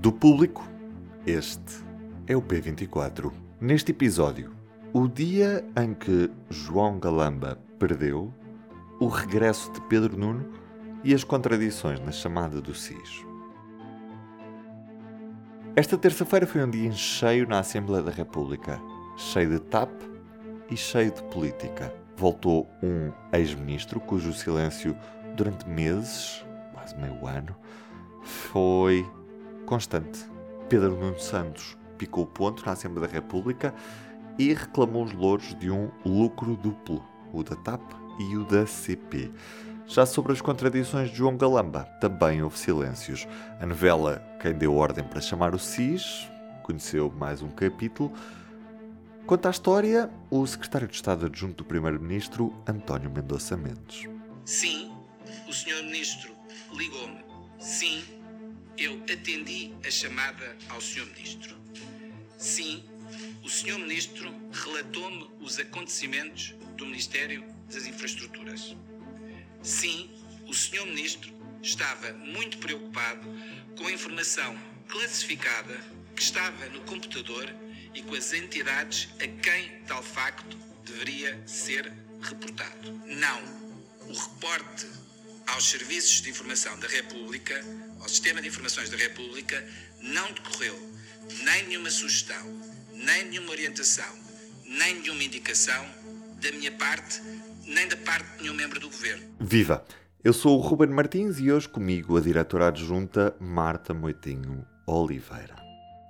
Do público, este é o P24. Neste episódio, o dia em que João Galamba perdeu, o regresso de Pedro Nuno e as contradições na chamada do SIS. Esta terça-feira foi um dia em cheio na Assembleia da República, cheio de TAP e cheio de política. Voltou um ex-ministro cujo silêncio durante meses, quase meio ano, foi constante. Pedro Nuno Santos picou o ponto na Assembleia da República e reclamou os louros de um lucro duplo, o da TAP e o da CP. Já sobre as contradições de João Galamba, também houve silêncios. A novela Quem Deu Ordem para Chamar o SIS conheceu mais um capítulo. Quanto à história, o secretário de Estado adjunto do Primeiro-Ministro, António Mendonça Mendes. Sim, o senhor Ministro ligou-me. Sim, eu atendi a chamada ao senhor Ministro. Sim, o senhor Ministro relatou-me os acontecimentos do Ministério das Infraestruturas. Sim, o Sr. Ministro estava muito preocupado com a informação classificada que estava no computador e com as entidades a quem tal facto deveria ser reportado. Não. O reporte aos serviços de informação da República, ao Sistema de Informações da República, não decorreu nem nenhuma sugestão, nem nenhuma orientação, nem nenhuma indicação da minha parte nem da parte de nenhum membro do governo. Viva! Eu sou o Ruben Martins e hoje comigo a diretora adjunta Marta Moitinho Oliveira.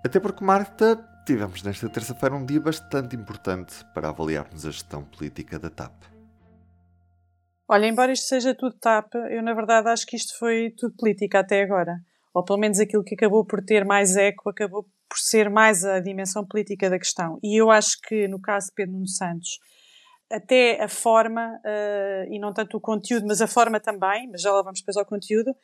Até porque, Marta, tivemos nesta terça-feira um dia bastante importante para avaliarmos a gestão política da TAP. Olha, embora isto seja tudo TAP, eu na verdade acho que isto foi tudo política até agora. Ou pelo menos aquilo que acabou por ter mais eco acabou por ser mais a dimensão política da questão. E eu acho que no caso de Pedro Nuno Santos, até a forma, uh, e não tanto o conteúdo, mas a forma também, mas já lá vamos depois ao conteúdo,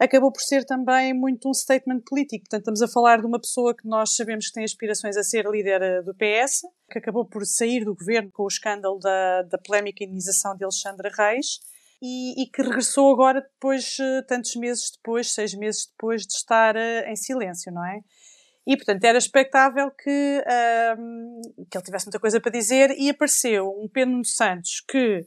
acabou por ser também muito um statement político. Portanto, estamos a falar de uma pessoa que nós sabemos que tem aspirações a ser líder eh, do PS, que acabou por sair do governo com o escândalo da, da polémica indenização de Alexandre Reis, e, e, que regressou agora depois, eh, tantos meses depois, seis meses depois de estar em silêncio, não é? E, portanto, era expectável que, um, que ele tivesse muita coisa para dizer e apareceu um Pedro Santos que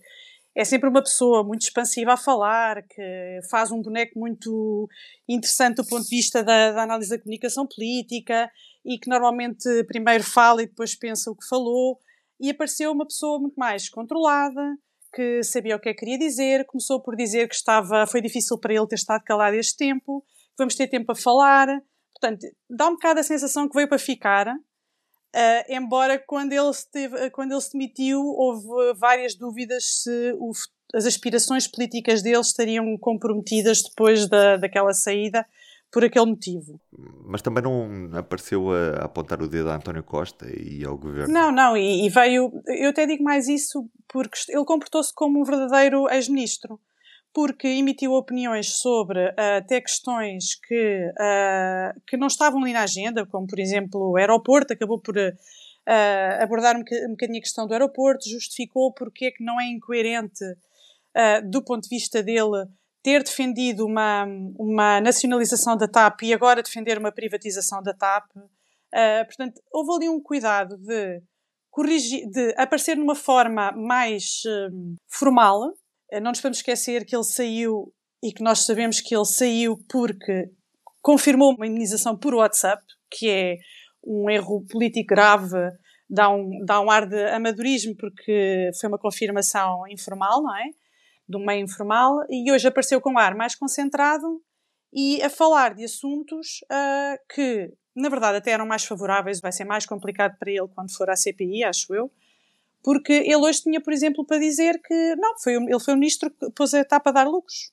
é sempre uma pessoa muito expansiva a falar, que faz um boneco muito interessante do ponto de vista da, da análise da comunicação política e que normalmente primeiro fala e depois pensa o que falou. E apareceu uma pessoa muito mais controlada, que sabia o que é que queria dizer, começou por dizer que estava, foi difícil para ele ter estado calado este tempo, que vamos ter tempo a falar, Portanto, dá um bocado a sensação que veio para ficar, uh, embora quando ele, se teve, quando ele se demitiu houve várias dúvidas se o, as aspirações políticas dele estariam comprometidas depois da, daquela saída por aquele motivo. Mas também não apareceu a, apontar o dedo a António Costa e ao governo? Não, não, e, e veio. Eu até digo mais isso porque ele comportou-se como um verdadeiro ex-ministro porque emitiu opiniões sobre uh, até questões que, uh, que não estavam ali na agenda, como por exemplo o aeroporto, acabou por uh, abordar um, bocadinho a questão do aeroporto, justificou porque é que não é incoerente, do ponto de vista dele, ter defendido uma, uma nacionalização da TAP e agora defender uma privatização da TAP. portanto, houve ali um cuidado de, corrigir, de aparecer numa forma mais formal, não nos podemos esquecer que ele saiu e que nós sabemos que ele saiu porque confirmou uma indenização por WhatsApp, que é um erro político grave, dá um, dá um ar de amadorismo porque foi uma confirmação informal, não é? De um meio informal, e hoje apareceu com um ar mais concentrado e a falar de assuntos uh, que, na verdade, até eram mais favoráveis, vai ser mais complicado para ele quando for à CPI, acho eu, porque ele hoje tinha, por exemplo, para dizer que não, foi, ele foi o ministro que pôs a etapa a dar lucros.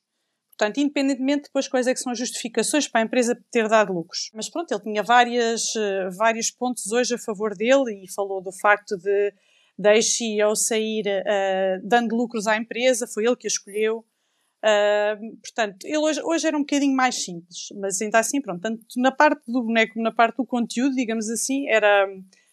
Portanto, independentemente depois quais é que são as justificações para a empresa ter dado lucros. Mas pronto, ele tinha várias, uh, vários pontos hoje a favor dele e falou do facto de deixe ao sair uh, dando lucros à empresa, foi ele que a escolheu. Uh, portanto, ele hoje, hoje era um bocadinho mais simples, mas ainda assim, pronto, tanto na parte do boneco como na parte do conteúdo, digamos assim, era,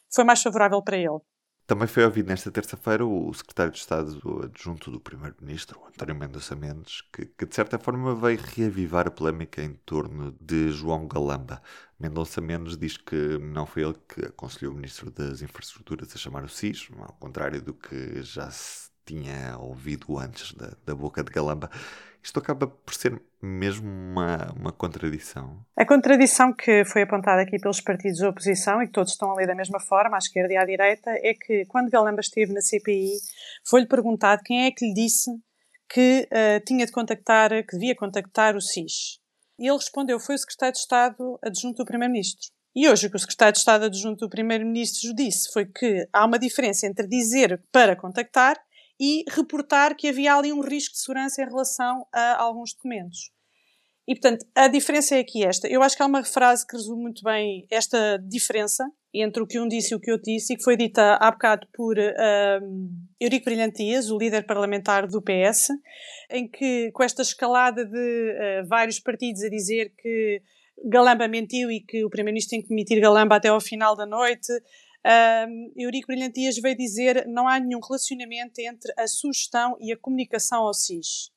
foi mais favorável para ele. Também foi ouvido nesta terça-feira o secretário de Estado adjunto do Primeiro-Ministro, António Mendonça Mendes, que, que, de certa forma veio reavivar a polémica em torno de João Galamba. Mendonça Mendes diz que não foi ele que aconselhou o Ministro das Infraestruturas a chamar o SIS, ao contrário do que já se tinha ouvido antes da, da boca de Galamba. Isto acaba por ser mesmo uma, uma contradição. A contradição que foi apontada aqui pelos partidos da oposição e que todos estão ali da mesma forma, à esquerda e à direita, é que quando Galamba esteve na CPI, foi-lhe perguntado quem é que lhe disse que uh, tinha de contactar, que devia contactar o SIS. E ele respondeu: foi o secretário de Estado adjunto do Primeiro-Ministro. E hoje o que o secretário de Estado adjunto do Primeiro-Ministro disse foi que há uma diferença entre dizer para contactar e reportar que havia ali um risco de segurança em relação a alguns documentos. E, portanto, a diferença é aqui esta. Eu acho que há uma frase que resume muito bem esta diferença entre o que um disse e o que eu disse, e que foi dita há bocado por um, Eurico Brilhantias, o líder parlamentar do PS, em que, com esta escalada de uh, vários partidos a dizer que Galamba mentiu e que o Primeiro-Ministro tem que demitir Galamba até ao final da noite, Eurico Brilhantias veio dizer não há nenhum relacionamento entre a sugestão e a comunicação ao SIS.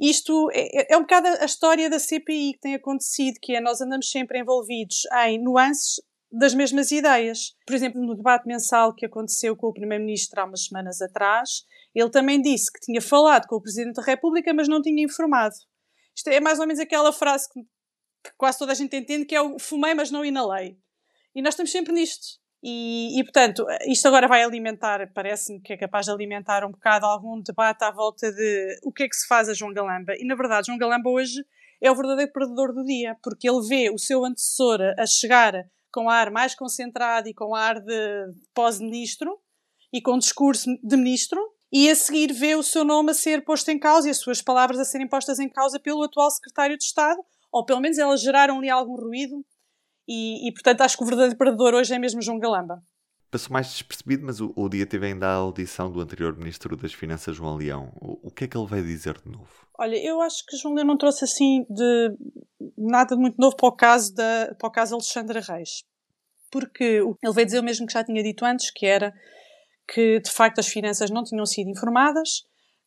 Isto é, é um bocado a história da CPI que tem acontecido, que é nós andamos sempre envolvidos em nuances das mesmas ideias. Por exemplo, no debate mensal que aconteceu com o Primeiro-Ministro há umas semanas atrás, ele também disse que tinha falado com o Presidente da República, mas não tinha informado. Isto é mais ou menos aquela frase que quase toda a gente entende, que é o fumei, mas não inalei. E nós estamos sempre nisto. E, e, portanto, isto agora vai alimentar, parece-me que é capaz de alimentar um bocado algum debate à volta de o que é que se faz a João Galamba. E na verdade, João Galamba hoje é o verdadeiro perdedor do dia, porque ele vê o seu antecessor a chegar com ar mais concentrado e com ar de pós-ministro e com discurso de ministro, e a seguir vê o seu nome a ser posto em causa e as suas palavras a serem postas em causa pelo atual secretário de Estado, ou pelo menos elas geraram ali algum ruído e, e, portanto acho que o verdadeiro perdedor hoje é mesmo João Galamba. Passou mais despercebido, mas o, o dia teve ainda a audição do anterior Ministro das Finanças, João Leão. O, o, que é que ele vai dizer de novo? Olha, eu acho que João Leão não trouxe assim de nada de muito novo para o caso da para o caso Alexandra Reis. Porque ele veio dizer o mesmo que já tinha dito antes, que era que de facto as finanças não tinham sido informadas,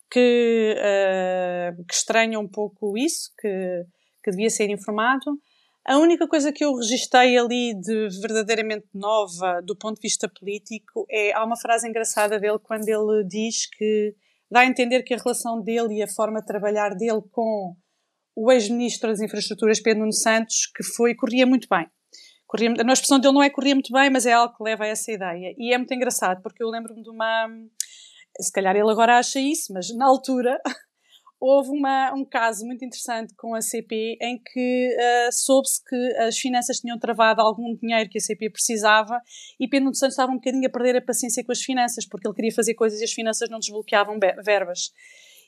que, uh, que estranha um pouco isso, que, que devia ser informado, a única coisa que eu registrei ali de verdadeiramente nova do ponto de vista político é há uma frase engraçada dele quando ele diz que dá a entender que a relação dele e a forma de trabalhar dele com o ex-ministro das Infraestruturas, Pedro Nuno Santos, que foi, corria muito bem. Corria, a expressão dele não é corria muito bem, mas é algo que leva a essa ideia. E é muito engraçado, porque eu lembro-me de uma. Se calhar ele agora acha isso, mas na altura houve uma, um caso muito interessante com a CP em que uh, soube-se que as finanças tinham travado algum dinheiro que a CP precisava e Pedro Santos estava um bocadinho a perder a paciência com as finanças, porque ele queria fazer coisas e as finanças não desbloqueavam verbas.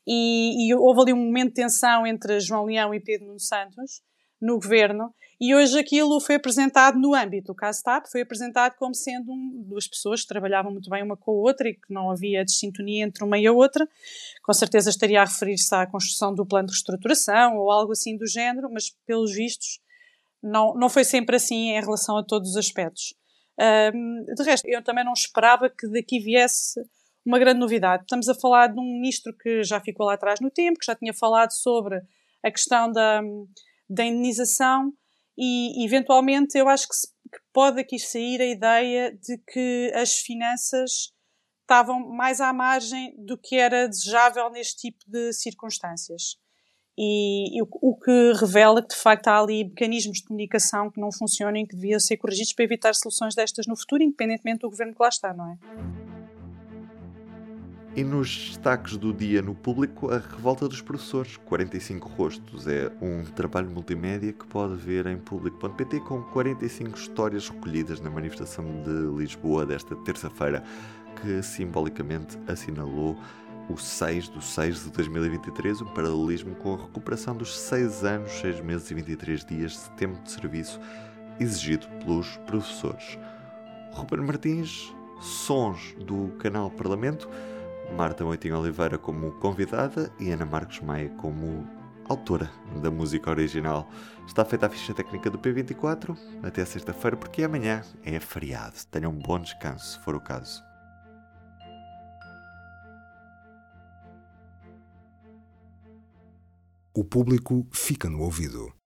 E, e houve ali um momento de tensão entre João Leão e Pedro Nuno Santos no governo e hoje aquilo foi apresentado no âmbito do caso TAP, foi apresentado como sendo um, duas pessoas que trabalhavam muito bem uma com a outra e que não havia desintonia entre uma e a outra. Com certeza estaria a referir-se à construção do plano de reestruturação ou algo assim do género, mas pelos vistos não, não foi sempre assim em relação a todos os aspectos. Um, de resto, eu também não esperava que daqui viesse uma grande novidade. Estamos a falar de um ministro que já ficou lá atrás no tempo, que já tinha falado sobre a questão da, da indenização e eventualmente eu acho que, se, que pode aqui sair a ideia de que as finanças estavam mais à margem do que era desejável neste tipo de circunstâncias. E, e o, o, que revela que de facto há ali mecanismos de comunicação que não funcionam e que deviam ser corrigidos para evitar soluções destas no futuro, independentemente do governo que lá está, não é? E nos destaques do dia no público, a Revolta dos Professores, 45 Rostos. É um trabalho multimédia que pode ver em público.pt com 45 histórias recolhidas na manifestação de Lisboa desta terça-feira, que simbolicamente assinalou o 6 de 6 de 2023, um paralelismo com a recuperação dos 6 anos, 6 meses e 23 dias de tempo de serviço exigido pelos professores. Ruben Martins, sons do canal Parlamento. Marta Moitinho Oliveira como convidada e Ana Marcos Maia como autora da música original. Está feita a ficha técnica do P24 até sexta-feira, porque amanhã é feriado. Tenham um bom descanso, se for o caso. O público fica no ouvido.